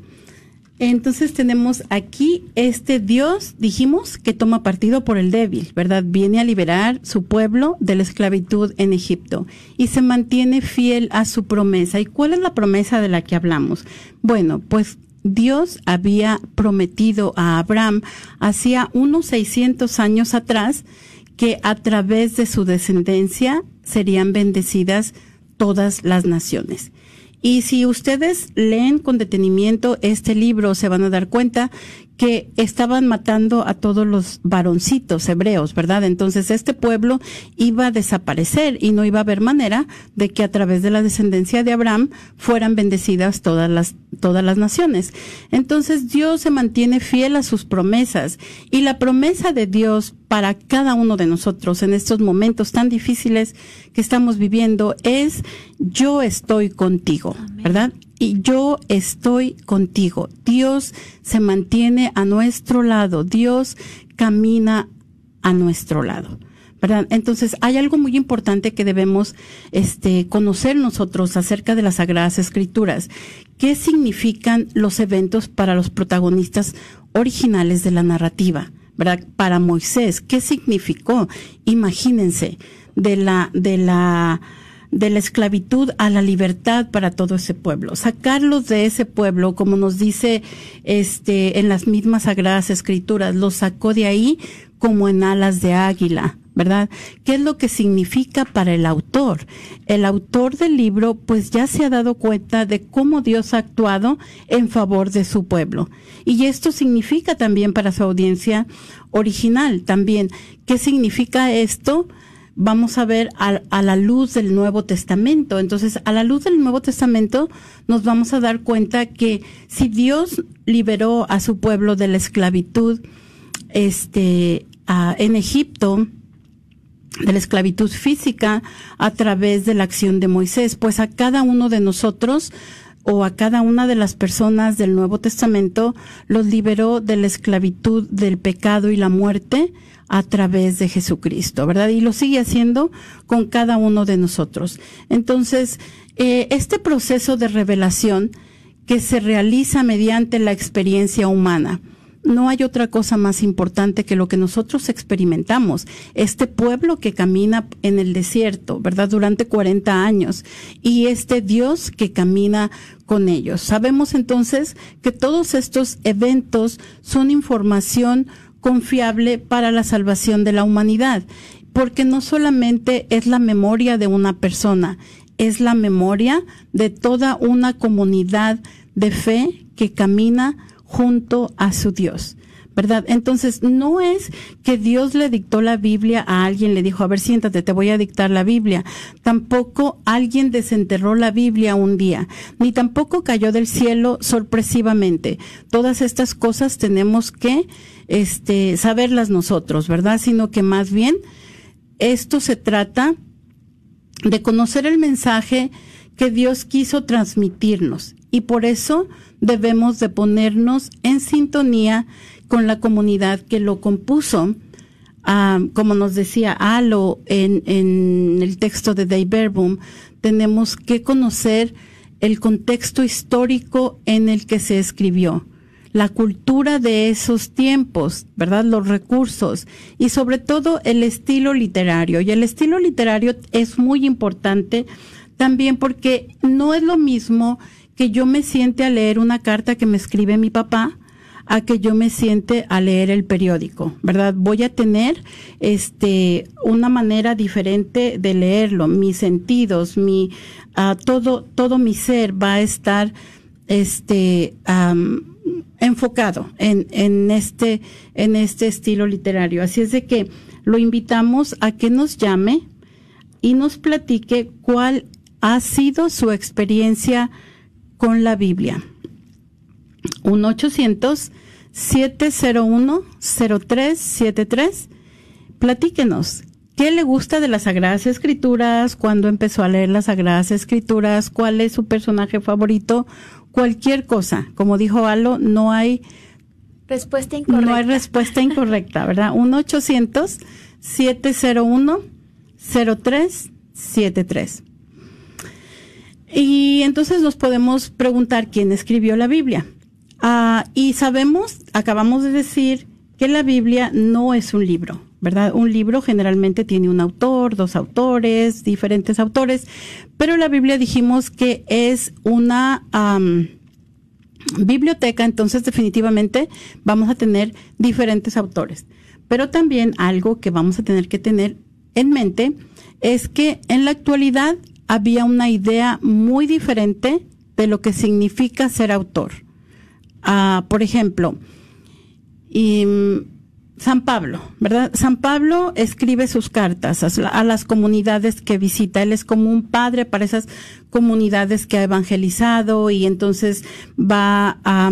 Entonces tenemos aquí este Dios, dijimos, que toma partido por el débil, ¿verdad? Viene a liberar su pueblo de la esclavitud en Egipto y se mantiene fiel a su promesa. ¿Y cuál es la promesa de la que hablamos? Bueno, pues Dios había prometido a Abraham hacía unos 600 años atrás que a través de su descendencia serían bendecidas todas las naciones. Y si ustedes leen con detenimiento este libro, se van a dar cuenta que estaban matando a todos los varoncitos hebreos, ¿verdad? Entonces este pueblo iba a desaparecer y no iba a haber manera de que a través de la descendencia de Abraham fueran bendecidas todas las todas las naciones. Entonces Dios se mantiene fiel a sus promesas y la promesa de Dios para cada uno de nosotros en estos momentos tan difíciles que estamos viviendo es yo estoy contigo, ¿verdad? y yo estoy contigo. Dios se mantiene a nuestro lado, Dios camina a nuestro lado. ¿verdad? Entonces, hay algo muy importante que debemos este, conocer nosotros acerca de las Sagradas Escrituras. ¿Qué significan los eventos para los protagonistas originales de la narrativa? ¿Verdad? Para Moisés, ¿qué significó? Imagínense, de la, de la, de la esclavitud a la libertad para todo ese pueblo. Sacarlos de ese pueblo, como nos dice este en las mismas sagradas escrituras, los sacó de ahí como en alas de águila, ¿verdad? ¿Qué es lo que significa para el autor? El autor del libro pues ya se ha dado cuenta de cómo Dios ha actuado en favor de su pueblo. Y esto significa también para su audiencia original también. ¿Qué significa esto? Vamos a ver a, la luz del Nuevo Testamento. Entonces, a la luz del Nuevo Testamento nos vamos a dar cuenta que si Dios liberó a su pueblo de la esclavitud este, en Egipto, de la esclavitud física a través de la acción de Moisés, pues a cada uno de nosotros o a cada una de las personas del Nuevo Testamento los liberó de la esclavitud del pecado y la muerte a través de Jesucristo, ¿verdad? Y lo sigue haciendo con cada uno de nosotros. Entonces, eh, este proceso de revelación que se realiza mediante la experiencia humana, no hay otra cosa más importante que lo que nosotros experimentamos. Este pueblo que camina en el desierto, ¿verdad? Durante 40 años. Y este Dios que camina con ellos. Sabemos entonces que todos estos eventos son información confiable para la salvación de la humanidad. Porque no solamente es la memoria de una persona, es la memoria de toda una comunidad de fe que camina junto a su Dios. ¿verdad? Entonces, no es que Dios le dictó la Biblia a alguien, le dijo, a ver, siéntate, te voy a dictar la Biblia. Tampoco alguien desenterró la Biblia un día, ni tampoco cayó del cielo sorpresivamente. Todas estas cosas tenemos que, este, saberlas nosotros, ¿verdad? Sino que más bien, esto se trata de conocer el mensaje que Dios quiso transmitirnos y por eso debemos de ponernos en sintonía con la comunidad que lo compuso. Ah, como nos decía Alo en, en el texto de Dave Verbum, tenemos que conocer el contexto histórico en el que se escribió, la cultura de esos tiempos, ¿verdad? Los recursos y sobre todo el estilo literario. Y el estilo literario es muy importante también porque no es lo mismo que yo me siente a leer una carta que me escribe mi papá a que yo me siente a leer el periódico, ¿verdad? Voy a tener este una manera diferente de leerlo, mis sentidos, mi uh, todo todo mi ser va a estar este enfocado en, este este estilo literario. Así es de que lo invitamos a que nos llame y nos platique cuál ha sido su experiencia con la Biblia. 1-800-701-0373. Platíquenos, ¿qué le gusta de las Sagradas Escrituras? ¿Cuándo empezó a leer las Sagradas Escrituras? ¿Cuál es su personaje favorito? Cualquier cosa. Como dijo Alo, no hay respuesta incorrecta. No hay respuesta [LAUGHS] incorrecta, ¿verdad? 1-800-701-0373. Y entonces nos podemos preguntar quién escribió la Biblia. Ah, y sabemos, acabamos de decir, que la Biblia no es un libro, ¿verdad? Un libro generalmente tiene un autor, dos autores, diferentes autores, pero la Biblia dijimos que es una biblioteca, entonces definitivamente vamos a tener diferentes autores. Pero también algo que vamos a tener que tener en mente es que en la actualidad había una idea muy diferente de lo que significa ser autor. Ah, por ejemplo, San Pablo, ¿verdad? San Pablo escribe sus cartas a, las comunidades que visita. Él es como un padre para esas comunidades que ha evangelizado y entonces va a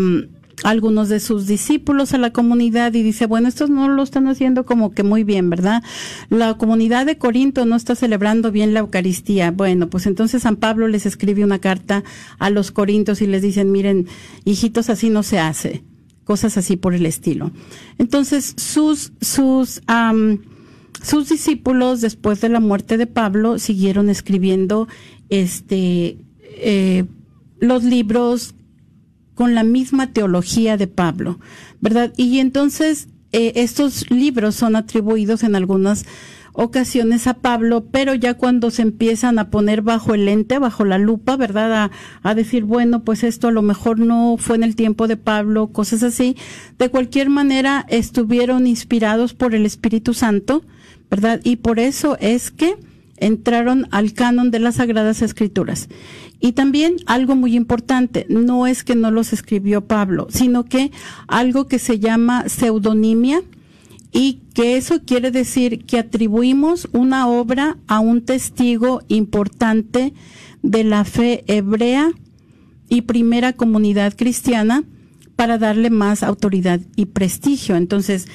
algunos de sus discípulos a la comunidad y dice, bueno, estos no lo están haciendo como que muy bien, ¿verdad? La comunidad de Corinto no está celebrando bien la Eucaristía. Bueno, pues entonces San Pablo les escribe una carta a los corintos y les dicen, miren, hijitos, así no se hace. Cosas así por el estilo. Entonces, sus, sus, sus discípulos, después de la muerte de Pablo, siguieron escribiendo, este, eh, los libros con la misma teología de Pablo, ¿verdad? Y entonces eh, estos libros son atribuidos en algunas ocasiones a Pablo, pero ya cuando se empiezan a poner bajo el lente, bajo la lupa, ¿verdad? A, a, decir, bueno, pues esto a lo mejor no fue en el tiempo de Pablo, cosas así. De cualquier manera, estuvieron inspirados por el Espíritu Santo, ¿verdad? Y por eso es que entraron al canon de las Sagradas Escrituras. Y también algo muy importante, no es que no los escribió Pablo, sino que algo que se llama pseudonimia y que eso quiere decir que atribuimos una obra a un testigo importante de la fe hebrea y primera comunidad cristiana para darle más autoridad y prestigio. Entonces,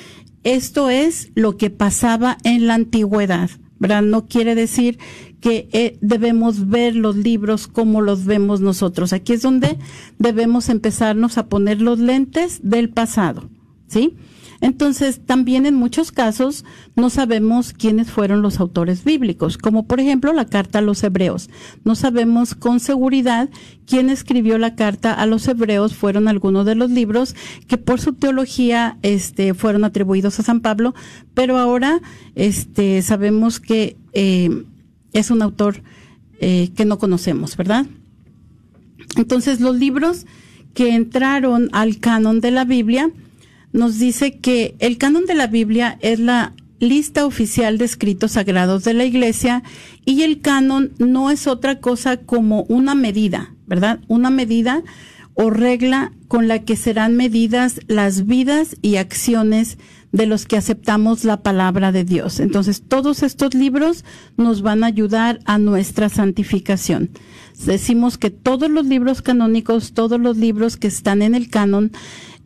esto es lo que pasaba en la antigüedad, ¿verdad? No quiere decir que eh, debemos ver los libros como los vemos nosotros. Aquí es donde debemos empezarnos a poner los lentes del pasado, ¿sí? Entonces, también en muchos casos no sabemos quiénes fueron los autores bíblicos, como por ejemplo la carta a los hebreos. No sabemos con seguridad quién escribió la carta a los hebreos, fueron algunos de los libros que por su teología este, fueron atribuidos a San Pablo, pero ahora este, sabemos que eh, es un autor eh, que no conocemos, ¿verdad? Entonces, los libros que entraron al canon de la Biblia, nos dice que el canon de la Biblia es la lista oficial de escritos sagrados de la iglesia y el canon no es otra cosa como una medida, ¿verdad? Una medida o regla con la que serán medidas las vidas y acciones de los que aceptamos la palabra de Dios. Entonces, todos estos libros nos van a ayudar a nuestra santificación. Decimos que todos los libros canónicos, todos los libros que están en el canon,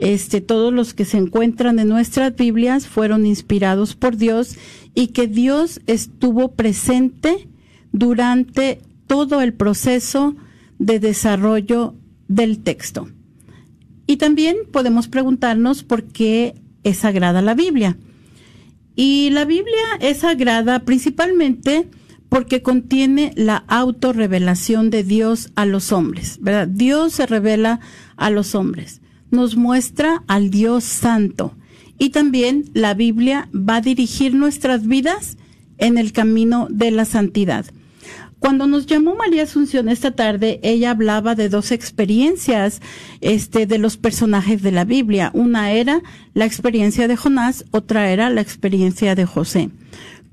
este, todos los que se encuentran en nuestras Biblias fueron inspirados por Dios y que Dios estuvo presente durante todo el proceso de desarrollo del texto. Y también podemos preguntarnos por qué es sagrada la Biblia. Y la Biblia es sagrada principalmente porque contiene la autorrevelación de Dios a los hombres, ¿verdad? Dios se revela a los hombres nos muestra al Dios Santo. Y también la Biblia va a dirigir nuestras vidas en el camino de la santidad. Cuando nos llamó María Asunción esta tarde, ella hablaba de dos experiencias este, de los personajes de la Biblia. Una era la experiencia de Jonás, otra era la experiencia de José.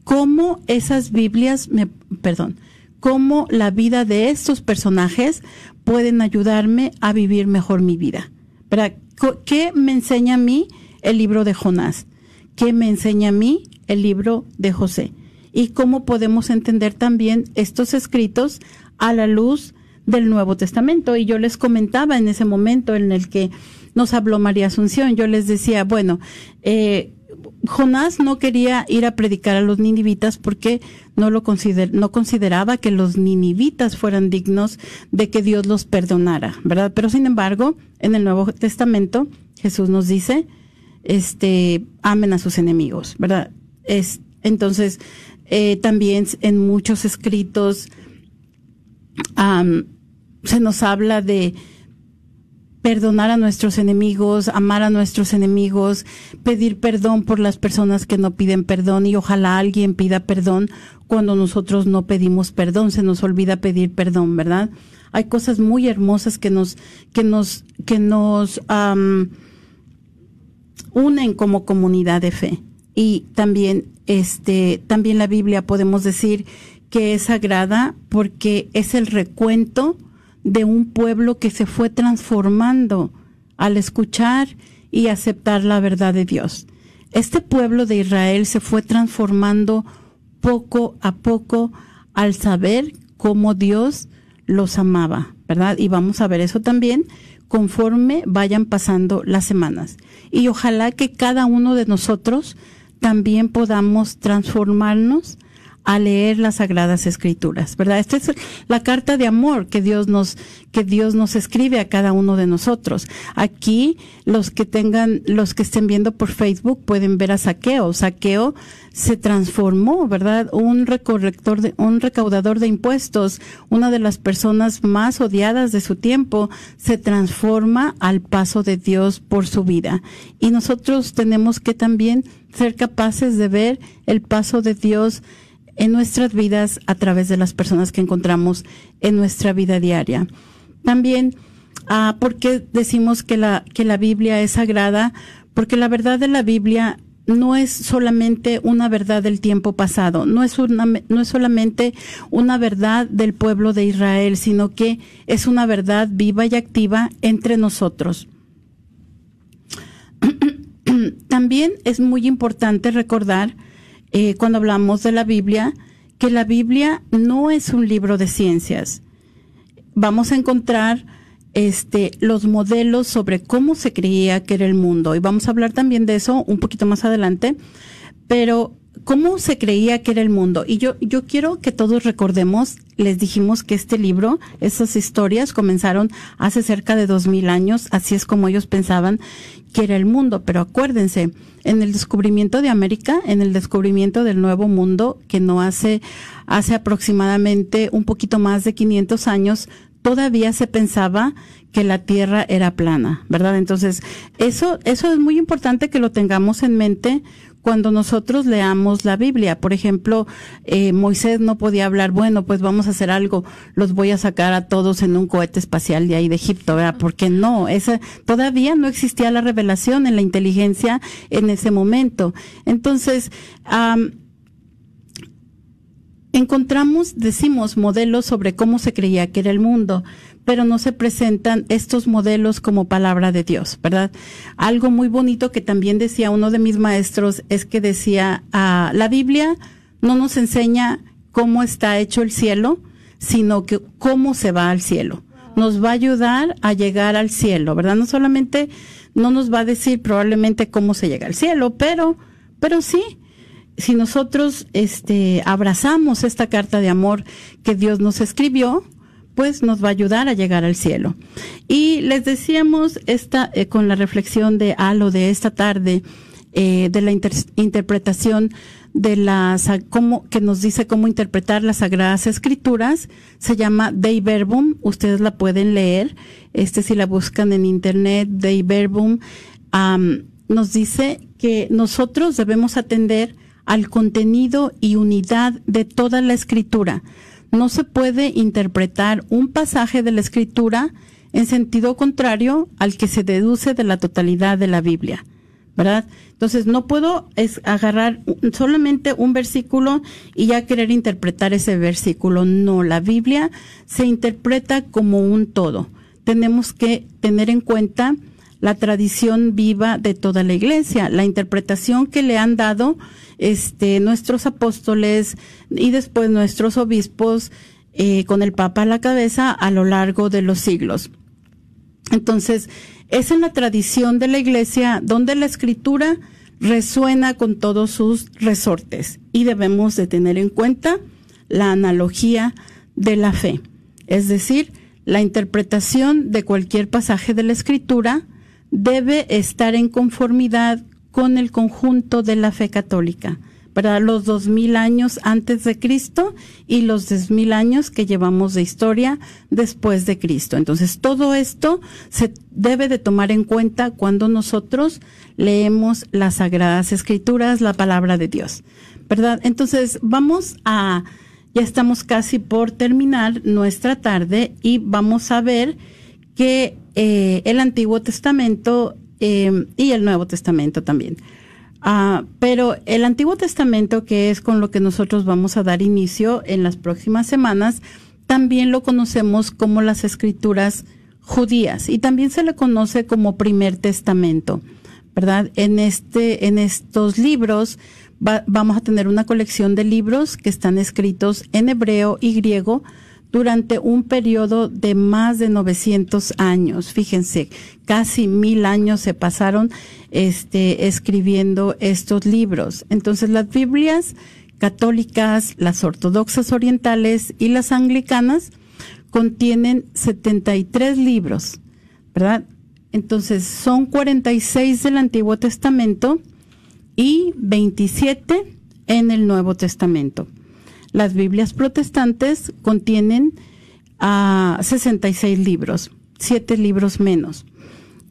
Cómo esas Biblias, me, perdón, cómo la vida de estos personajes pueden ayudarme a vivir mejor mi vida. ¿Qué me enseña a mí el libro de Jonás? ¿Qué me enseña a mí el libro de José? Y cómo podemos entender también estos escritos a la luz del Nuevo Testamento. Y yo les comentaba en ese momento en el que nos habló María Asunción, yo les decía, bueno, eh, Jonás no quería ir a predicar a los ninivitas porque no lo no consideraba que los ninivitas fueran dignos de que Dios los perdonara, ¿verdad? Pero sin embargo, en el Nuevo Testamento Jesús nos dice, este, amen a sus enemigos, ¿verdad? Es, entonces, eh, también en muchos escritos se nos habla de perdonar a nuestros enemigos, amar a nuestros enemigos, pedir perdón por las personas que no piden perdón y ojalá alguien pida perdón cuando nosotros no pedimos perdón, se nos olvida pedir perdón, ¿verdad? Hay cosas muy hermosas que nos que nos que nos unen como comunidad de fe y también este también la Biblia podemos decir que es sagrada porque es el recuento de un pueblo que se fue transformando al escuchar y aceptar la verdad de Dios. Este pueblo de Israel se fue transformando poco a poco al saber cómo Dios los amaba, ¿verdad? Y vamos a ver eso también conforme vayan pasando las semanas. Y ojalá que cada uno de nosotros también podamos transformarnos a leer las sagradas escrituras, ¿verdad? Esta es la carta de amor que Dios nos que Dios nos escribe a cada uno de nosotros. Aquí los que tengan los que estén viendo por Facebook pueden ver a Saqueo. Saqueo se transformó, ¿verdad? Un recorrector de un recaudador de impuestos, una de las personas más odiadas de su tiempo, se transforma al paso de Dios por su vida. Y nosotros tenemos que también ser capaces de ver el paso de Dios en nuestras vidas a través de las personas que encontramos en nuestra vida diaria. También, ah, ¿por qué decimos que la, que la Biblia es sagrada? Porque la verdad de la Biblia no es solamente una verdad del tiempo pasado, no es una, no es solamente una verdad del pueblo de Israel, sino que es una verdad viva y activa entre nosotros. [CLEARS THROAT] También es muy importante recordar eh, cuando hablamos de la Biblia, que la Biblia no es un libro de ciencias. Vamos a encontrar este, los modelos sobre cómo se creía que era el mundo. Y vamos a hablar también de eso un poquito más adelante. Pero cómo se creía que era el mundo. Y yo, yo quiero que todos recordemos, les dijimos que este libro, esas historias comenzaron hace cerca de dos mil años, así es como ellos pensaban que era el mundo. Pero acuérdense, en el descubrimiento de América, en el descubrimiento del Nuevo Mundo, que no hace, hace aproximadamente un poquito más de 500 años, todavía se pensaba que la tierra era plana, ¿verdad? Entonces, eso, eso es muy importante que lo tengamos en mente cuando nosotros leamos la Biblia. Por ejemplo, eh, Moisés no podía hablar, bueno, pues vamos a hacer algo, los voy a sacar a todos en un cohete espacial de ahí de Egipto, ¿verdad? Porque no, esa, todavía no existía la revelación en la inteligencia en ese momento. Entonces, encontramos, decimos, modelos sobre cómo se creía que era el mundo, pero no se presentan estos modelos como palabra de Dios, ¿verdad? Algo muy bonito que también decía uno de mis maestros es que decía, ah, la Biblia no nos enseña cómo está hecho el cielo, sino que cómo se va al cielo. Nos va a ayudar a llegar al cielo, ¿verdad? No solamente no nos va a decir probablemente cómo se llega al cielo, pero, pero sí, si nosotros este abrazamos esta carta de amor que Dios nos escribió, pues nos va a ayudar a llegar al cielo. Y les decíamos esta eh, con la reflexión de Alo de esta tarde eh, de la interpretación de las cómo que nos dice cómo interpretar las sagradas escrituras se llama Dei Verbum ustedes la pueden leer este si la buscan en internet Dei Verbum nos dice que nosotros debemos atender al contenido y unidad de toda la escritura no se puede interpretar un pasaje de la escritura en sentido contrario al que se deduce de la totalidad de la Biblia. ¿verdad? Entonces no puedo agarrar solamente un versículo y ya querer interpretar ese versículo. No, la Biblia se interpreta como un todo. Tenemos que tener en cuenta la tradición viva de toda la iglesia, la interpretación que le han dado este, nuestros apóstoles y después nuestros obispos eh, con el Papa a la cabeza a lo largo de los siglos. Entonces, es en la tradición de la Iglesia donde la escritura resuena con todos sus resortes y debemos de tener en cuenta la analogía de la fe, es decir, la interpretación de cualquier pasaje de la escritura debe estar en conformidad con el conjunto de la fe católica, para los dos mil años antes de Cristo y los dos mil años que llevamos de historia después de Cristo. Entonces, todo esto se debe de tomar en cuenta cuando nosotros leemos las Sagradas Escrituras, la palabra de Dios, ¿verdad? Entonces, vamos a, ya estamos casi por terminar nuestra tarde y vamos a ver que eh, el Antiguo Testamento eh, y el Nuevo Testamento también. Ah, pero el Antiguo Testamento, que es con lo que nosotros vamos a dar inicio en las próximas semanas, también lo conocemos como las escrituras judías y también se le conoce como primer testamento, ¿verdad? En este, en estos libros vamos a tener una colección de libros que están escritos en hebreo y griego, durante un periodo de más de 900 años. Fíjense, casi mil años se pasaron este, escribiendo estos libros. Entonces, las Biblias católicas, las ortodoxas orientales y las anglicanas contienen 73 libros, ¿verdad? Entonces, son 46 del Antiguo Testamento y 27 en el Nuevo Testamento. Las Biblias protestantes contienen a 66 libros, 7 libros menos.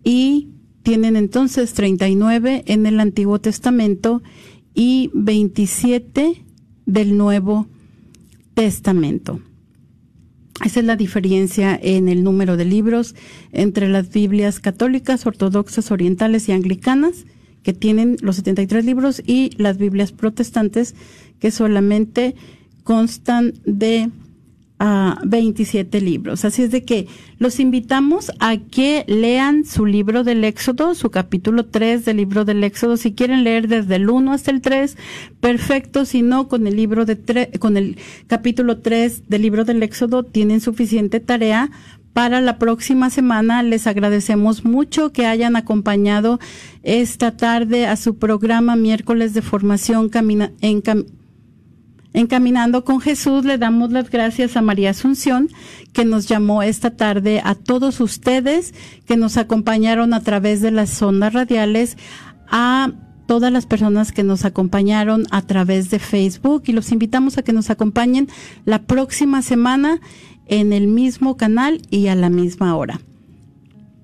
Y tienen entonces 39 en el Antiguo Testamento y 27 del Nuevo Testamento. Esa es la diferencia en el número de libros entre las Biblias católicas, ortodoxas, orientales y anglicanas, que tienen los 73 libros, y las Biblias protestantes, que solamente constan de 27 ah, libros. Así es de que los invitamos a que lean su libro del Éxodo, su capítulo 3 del libro del Éxodo. Si quieren leer desde el 1 hasta el 3, perfecto. Si no, con el libro de con el capítulo 3 del libro del Éxodo tienen suficiente tarea para la próxima semana. Les agradecemos mucho que hayan acompañado esta tarde a su programa miércoles de formación en, Encaminando con Jesús, le damos las gracias a María Asunción, que nos llamó esta tarde, a todos ustedes que nos acompañaron a través de las ondas radiales, a todas las personas que nos acompañaron a través de Facebook y los invitamos a que nos acompañen la próxima semana en el mismo canal y a la misma hora.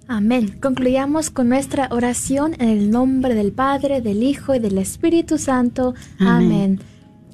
Amén. Concluyamos con nuestra oración en el nombre del Padre, del Hijo y del Espíritu Santo. Amén.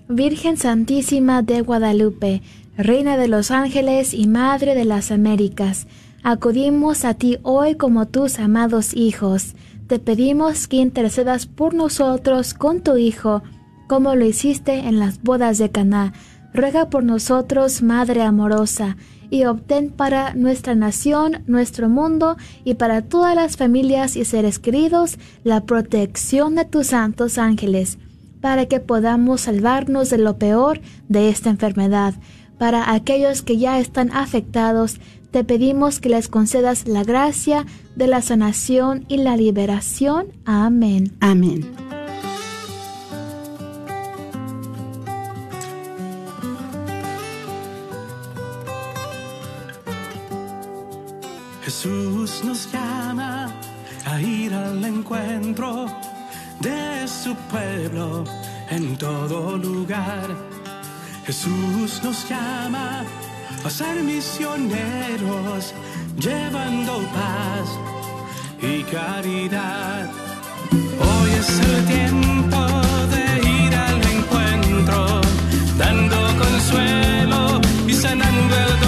Virgen Santísima de Guadalupe, Reina de los ángeles y Madre de las Américas, acudimos a ti hoy como tus amados hijos. Te pedimos que intercedas por nosotros con tu Hijo, como lo hiciste en las bodas de Caná ruega por nosotros, Madre amorosa, y obtén para nuestra nación, nuestro mundo y para todas las familias y seres queridos la protección de tus santos ángeles, para que podamos salvarnos de lo peor de esta enfermedad. Para aquellos que ya están afectados, te pedimos que les concedas la gracia de la sanación y la liberación. Amén. Amén. Jesús nos llama a ir al encuentro de su pueblo en todo lugar. Jesús nos llama a ser misioneros, llevando paz y caridad. Hoy es el tiempo de ir al encuentro, dando consuelo y sanando el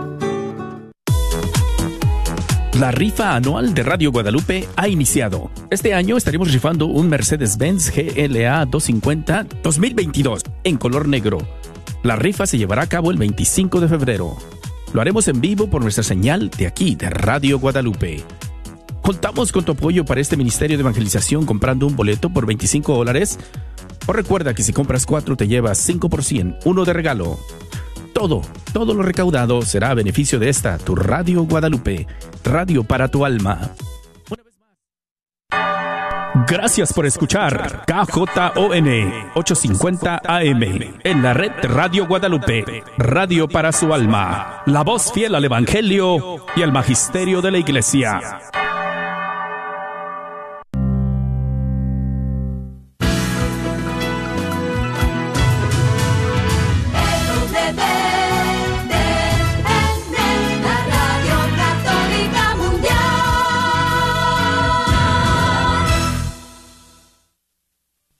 La rifa anual de Radio Guadalupe ha iniciado. Este año estaremos rifando un Mercedes-Benz GLA 250 2022 en color negro. La rifa se llevará a cabo el 25 de febrero. Lo haremos en vivo por nuestra señal de aquí, de Radio Guadalupe. Contamos con tu apoyo para este ministerio de evangelización comprando un boleto por 25 dólares. O recuerda que si compras 4 te llevas 5%, uno de regalo. Todo, todo lo recaudado será a beneficio de esta, tu Radio Guadalupe, radio para tu alma. Gracias por escuchar KJON 850 AM en la red Radio Guadalupe, radio para su alma, la voz fiel al Evangelio y al Magisterio de la Iglesia.